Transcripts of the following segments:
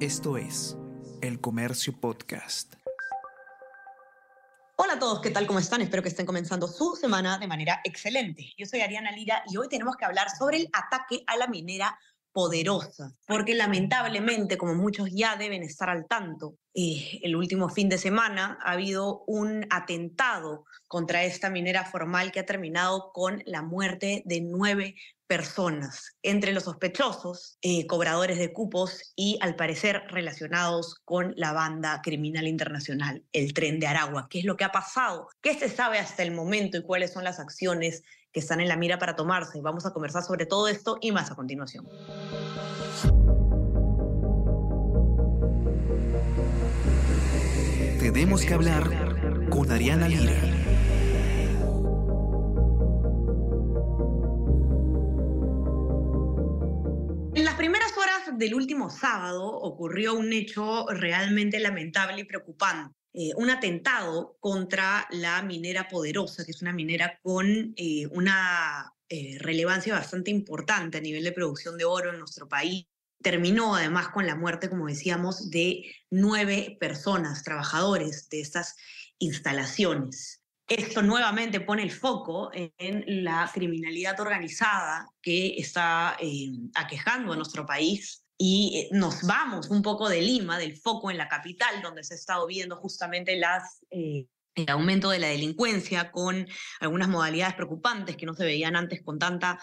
Esto es El Comercio Podcast. Hola a todos, ¿qué tal? ¿Cómo están? Espero que estén comenzando su semana de manera excelente. Yo soy Ariana Lira y hoy tenemos que hablar sobre el ataque a la minera poderosa, porque lamentablemente, como muchos ya deben estar al tanto, eh, el último fin de semana ha habido un atentado contra esta minera formal que ha terminado con la muerte de nueve personas, entre los sospechosos, eh, cobradores de cupos y al parecer relacionados con la banda criminal internacional, el tren de Aragua. ¿Qué es lo que ha pasado? ¿Qué se sabe hasta el momento y cuáles son las acciones que están en la mira para tomarse? Vamos a conversar sobre todo esto y más a continuación. Tenemos que hablar con Ariana Lira. En las primeras horas del último sábado ocurrió un hecho realmente lamentable y preocupante. Eh, un atentado contra la minera poderosa, que es una minera con eh, una eh, relevancia bastante importante a nivel de producción de oro en nuestro país terminó además con la muerte, como decíamos, de nueve personas, trabajadores de estas instalaciones. Esto nuevamente pone el foco en la criminalidad organizada que está aquejando a nuestro país y eh, nos vamos un poco de Lima, del foco en la capital, donde se ha estado viendo justamente eh, el aumento de la delincuencia con algunas modalidades preocupantes que no se veían antes con tanta,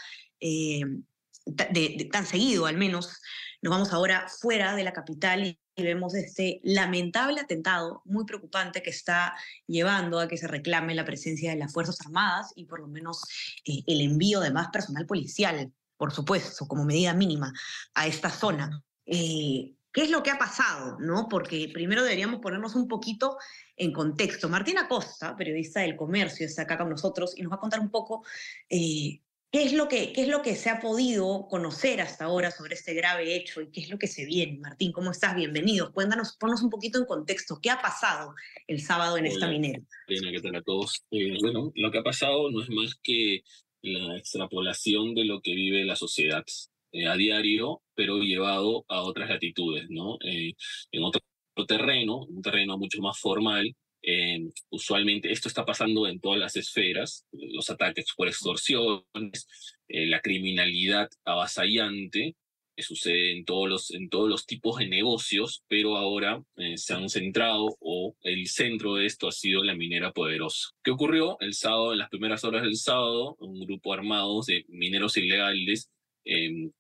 tan seguido al menos, nos vamos ahora fuera de la capital y, vemos este lamentable atentado muy preocupante que está llevando a que se reclame la presencia de las Fuerzas Armadas y por lo menos eh, el envío de más personal policial, por supuesto, como medida mínima, a esta zona. Eh, ¿Qué es lo que ha pasado? ¿no? Porque primero deberíamos ponernos un poquito en contexto. Martina Costa, periodista del comercio, está acá con nosotros y nos va a contar un poco eh, ¿Qué es, lo que, ¿Qué es lo que se ha podido conocer hasta ahora sobre este grave hecho y qué es lo que se viene? Martín, ¿cómo estás? Bienvenido. Cuéntanos, ponnos un poquito en contexto. ¿Qué ha pasado el sábado en esta minera? Bien, ¿qué tal a todos? Eh, bueno, lo que ha pasado no es más que la extrapolación de lo que vive la sociedad eh, a diario, pero llevado a otras latitudes, ¿no? Eh, en otro terreno, un terreno mucho más formal, eh, usualmente esto está pasando en todas las esferas, los ataques por extorsiones, la criminalidad avasallante, sucede en todos los, en todos los tipos de negocios, pero ahora eh, se han centrado o el centro de esto ha sido la minera poderosa. ¿Qué ocurrió? El sábado, en las primeras horas del sábado, un grupo armado de mineros ilegales,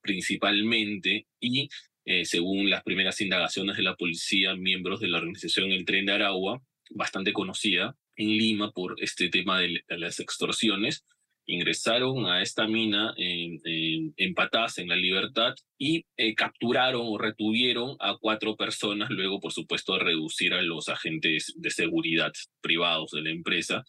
principalmente, y según las primeras indagaciones de la policía, miembros de la organización El Tren de Aragua, bastante conocida en Lima por este tema de, las extorsiones, ingresaron a esta mina en, en, en la libertad y eh, capturaron o retuvieron a cuatro personas, luego por supuesto reducir a los agentes de seguridad privados de la empresa.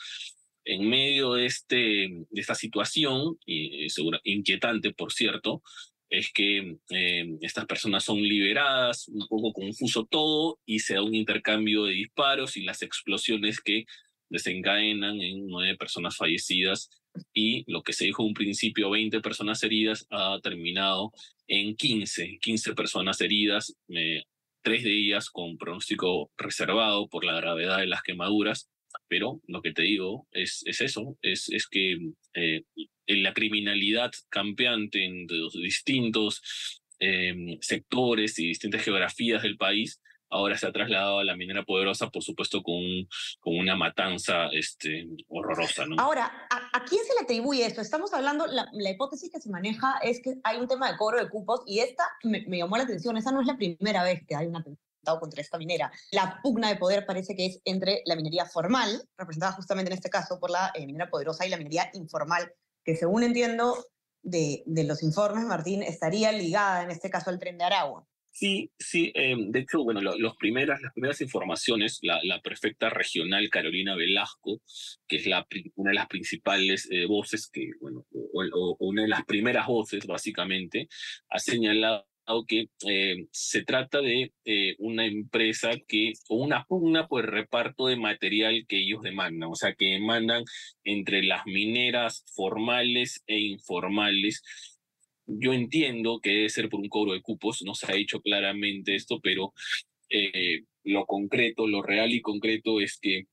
En medio de, este, de esta situación, y, segura, inquietante por cierto, es que eh, estas personas son liberadas, un poco confuso todo, y se da un intercambio de disparos y las explosiones que desencadenan en nueve personas fallecidas y lo que se dijo un principio 20 personas heridas ha terminado en 15, 15 personas heridas, tres de ellas con pronóstico reservado por la gravedad de las quemaduras, pero lo que te digo es, es eso, es, es que eh, en la criminalidad campeante en los distintos em, sectores y distintas geografías del país, ahora se ha trasladado a la minera poderosa, por supuesto, con, con una matanza este, horrorosa. ¿no? Ahora, ¿a, quién se le atribuye esto? Estamos hablando, la, hipótesis que se maneja es que hay un tema de cobro de cupos y esta me, llamó la atención, esa no es la primera vez que hay un atentado contra esta minera. La pugna de poder parece que es entre la minería formal, representada justamente en este caso por la eh, minera poderosa, y la minería informal, que según entiendo de, de, los informes, Martín, estaría ligada en este caso al tren de Aragua. Sí, sí, em, de hecho, bueno, los primeras, las primeras informaciones, la, prefecta regional Carolina Velasco, que es la, una de las principales eh, voces, que, bueno, o, una de las primeras voces, básicamente, ha señalado que eh, se trata de eh, una empresa que, o una pugna por el reparto de material que ellos demandan, o sea, que demandan entre las mineras formales e informales yo entiendo que debe ser por un cobro de cupos, no se ha dicho claramente esto, pero eh, lo concreto, lo real y concreto es que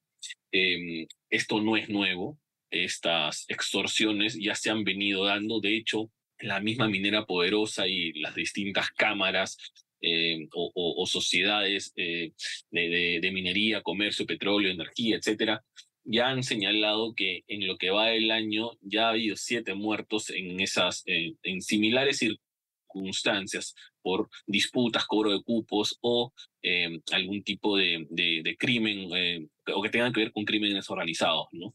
em, esto no es nuevo, estas extorsiones ya se han venido dando, de hecho, la misma minera poderosa y las distintas cámaras eh, o, sociedades eh, de, minería, comercio, petróleo, energía, etcétera, ya han señalado que en lo que va del año ya ha habido siete muertos en esas, eh, en similares circunstancias por disputas, cobro de cupos o algún tipo de, de crimen o que tengan que ver con crímenes organizados, ¿no?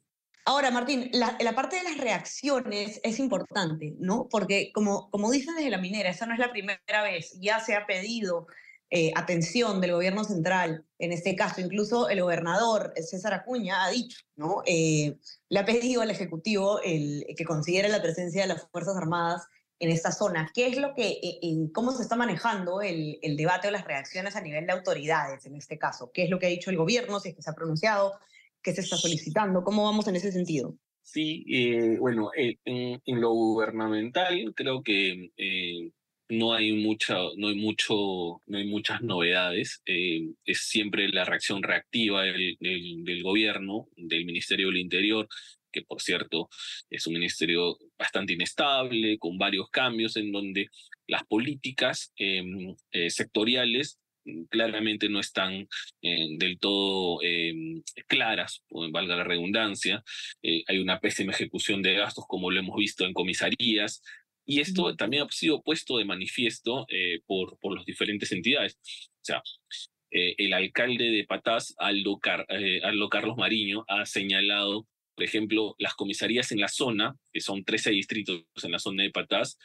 Ahora, Martín, la, parte de las reacciones es importante, ¿no? Porque como, como dicen desde la minera, esa no es la primera vez, ya se ha pedido eh, atención del gobierno central, en este caso, incluso el gobernador César Acuña ha dicho, ¿no? Eh, le ha pedido al Ejecutivo el, que considere la presencia de las Fuerzas Armadas en esta zona. ¿Qué es lo que, eh, cómo se está manejando el, debate o las reacciones a nivel de autoridades en este caso? ¿Qué es lo que ha dicho el gobierno, si es que se ha pronunciado? que se está solicitando? ¿Cómo vamos en ese sentido? Sí, eh, bueno, eh, en, lo gubernamental creo que eh, no hay mucha, no hay mucho, no hay muchas novedades. es siempre la reacción reactiva del, del, gobierno, del Ministerio del Interior, que por cierto es un ministerio bastante inestable, con varios cambios en donde las políticas em, sectoriales claramente no están eh, del todo eh, claras, valga la redundancia. Eh, hay una pésima ejecución de gastos, como lo hemos visto en comisarías, y esto también ha sido puesto de manifiesto por, por las diferentes entidades. O sea, el alcalde de Patás, Aldo, Aldo Carlos Mariño, ha señalado por ejemplo, las comisarías en la zona, que son 13 distritos en la zona de Patás,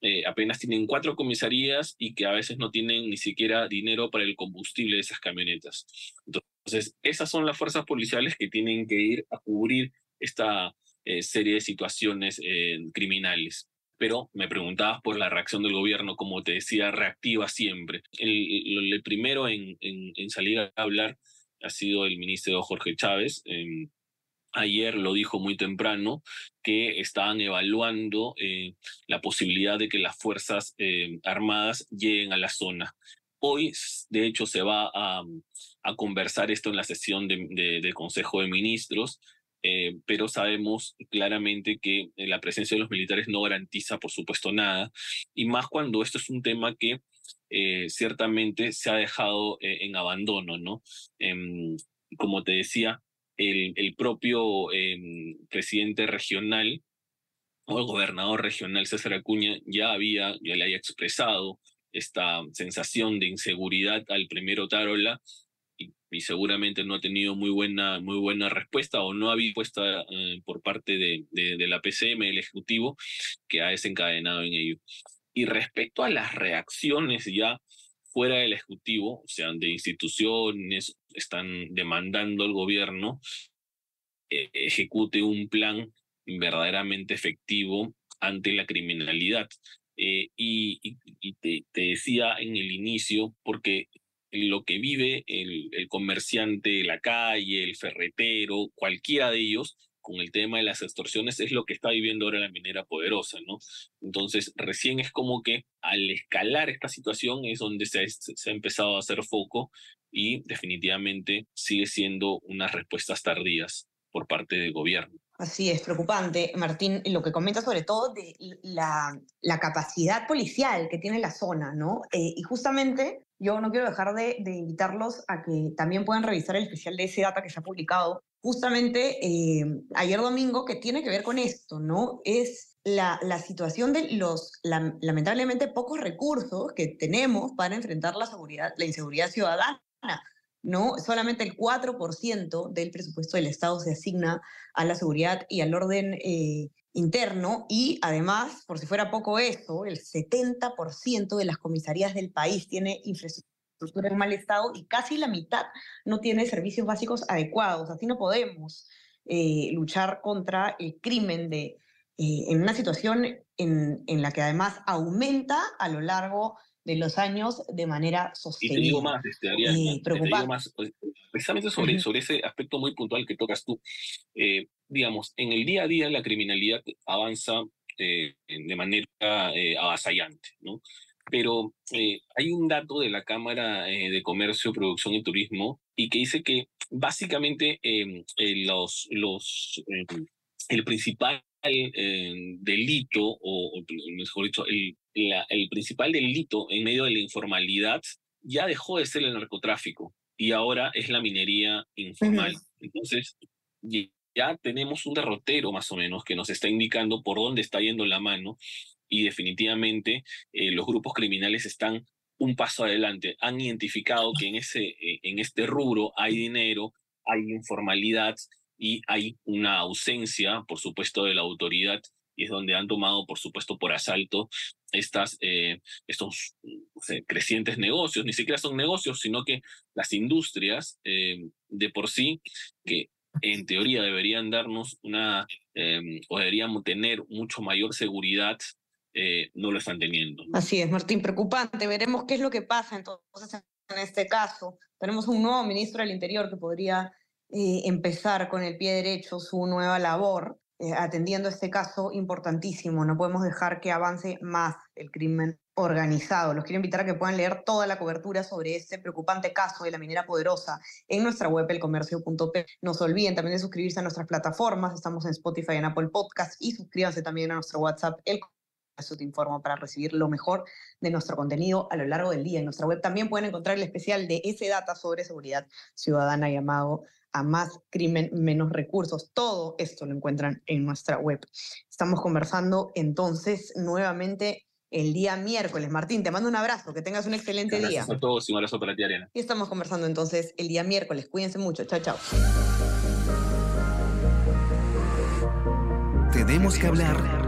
eh, apenas tienen cuatro comisarías y que a veces no tienen ni siquiera dinero para el combustible de esas camionetas. Entonces, esas son las fuerzas policiales que tienen que ir a cubrir esta eh, serie de situaciones eh, criminales. Pero me preguntabas por la reacción del gobierno, como te decía, reactiva siempre. El, primero en, en, salir a hablar ha sido el ministro Jorge Chávez. Em, ayer lo dijo muy temprano, que estaban evaluando eh, la posibilidad de que las Fuerzas eh, Armadas lleguen a la zona. Hoy, de hecho, se va a, conversar esto en la sesión de, Consejo de Ministros, eh, pero sabemos claramente que la presencia de los militares no garantiza, por supuesto, nada, y más cuando esto es un tema que ciertamente se ha dejado en abandono, ¿no? Em, como te decía, el, propio em, presidente regional o el gobernador regional César Acuña ya había, ya le haya expresado esta sensación de inseguridad al primero Tarola y, seguramente no ha tenido muy buena, muy buena respuesta o no ha habido respuesta eh, por parte de, de, la PCM, el Ejecutivo, que ha desencadenado en ello. Y respecto a las reacciones ya fuera del Ejecutivo, o sea, de instituciones, están demandando al gobierno eh, ejecute un plan verdaderamente efectivo ante la criminalidad. Eh, y, te, decía en el inicio, porque lo que vive el, comerciante de la calle, el ferretero, cualquiera de ellos, con el tema de las extorsiones es lo que está viviendo ahora la minera poderosa, ¿no? Entonces, recién es como que al escalar esta situación es donde se ha, empezado a hacer foco y definitivamente sigue siendo unas respuestas tardías por parte del gobierno. Así es, preocupante, Martín, lo que comenta sobre todo de la, la capacidad policial que tiene la zona, ¿no? Eh, y justamente yo no quiero dejar de, invitarlos a que también puedan revisar el especial de ese data que se ha publicado justamente eh, ayer domingo que tiene que ver con esto, ¿no? Es la, la situación de los lamentablemente pocos recursos que tenemos para enfrentar la, seguridad, la inseguridad ciudadana. ¿no? Solamente el 4% del presupuesto del Estado se asigna a la seguridad y al orden eh, interno y además, por si fuera poco eso, el 70% de las comisarías del país tiene infraestructura estructura en mal estado y casi la mitad no tiene servicios básicos adecuados. Así no podemos eh, luchar contra el crimen de, eh, en una situación en, en, la que además aumenta a lo largo de los años de manera sostenible. Y te digo más, este, Ariana, te digo más, pues, precisamente sobre, sobre ese aspecto muy puntual que tocas tú. Eh, digamos, en el día a día la criminalidad avanza de manera avasallante, ¿no? Pero hay un dato de la Cámara de Comercio, Producción y Turismo y que dice que básicamente em, los, los, em, el principal delito, o, mejor dicho, el, el principal delito en medio de la informalidad ya dejó de ser el narcotráfico y ahora es la minería informal. Entonces, ya tenemos un derrotero más o menos que nos está indicando por dónde está yendo la mano y definitivamente eh, los grupos criminales están un paso adelante. Han identificado que en, ese, eh, en este rubro hay dinero, hay informalidad y hay una ausencia, por supuesto, de la autoridad y es donde han tomado, por supuesto, por asalto estas, eh, estos crecientes negocios. Ni siquiera son negocios, sino que las industrias eh, de por sí, que en teoría deberían darnos una, em, o deberíamos tener mucho mayor seguridad, eh, no lo están teniendo. Así es, Martín, preocupante. Veremos qué es lo que pasa entonces en este caso. Tenemos un nuevo ministro del Interior que podría empezar con el pie derecho su nueva labor. Eh, atendiendo este caso importantísimo. No podemos dejar que avance más el crimen organizado. Los quiero invitar a que puedan leer toda la cobertura sobre este preocupante caso de la minera poderosa en nuestra web elcomercio.p. No se olviden también de suscribirse a nuestras plataformas. Estamos en Spotify y en Apple Podcast y suscríbanse también a nuestro WhatsApp El Comercio te informa para recibir lo mejor de nuestro contenido a lo largo del día. En nuestra web también pueden encontrar el especial de ese data sobre seguridad ciudadana llamado a más crimen, menos recursos. Todo esto lo encuentran en nuestra web. Estamos conversando entonces nuevamente el día miércoles. Martín, te mando un abrazo, que tengas un excelente día. Gracias a todos y un abrazo para ti, Ariana. Y estamos conversando entonces el día miércoles. Cuídense mucho. Chao, chao. Tenemos que hablar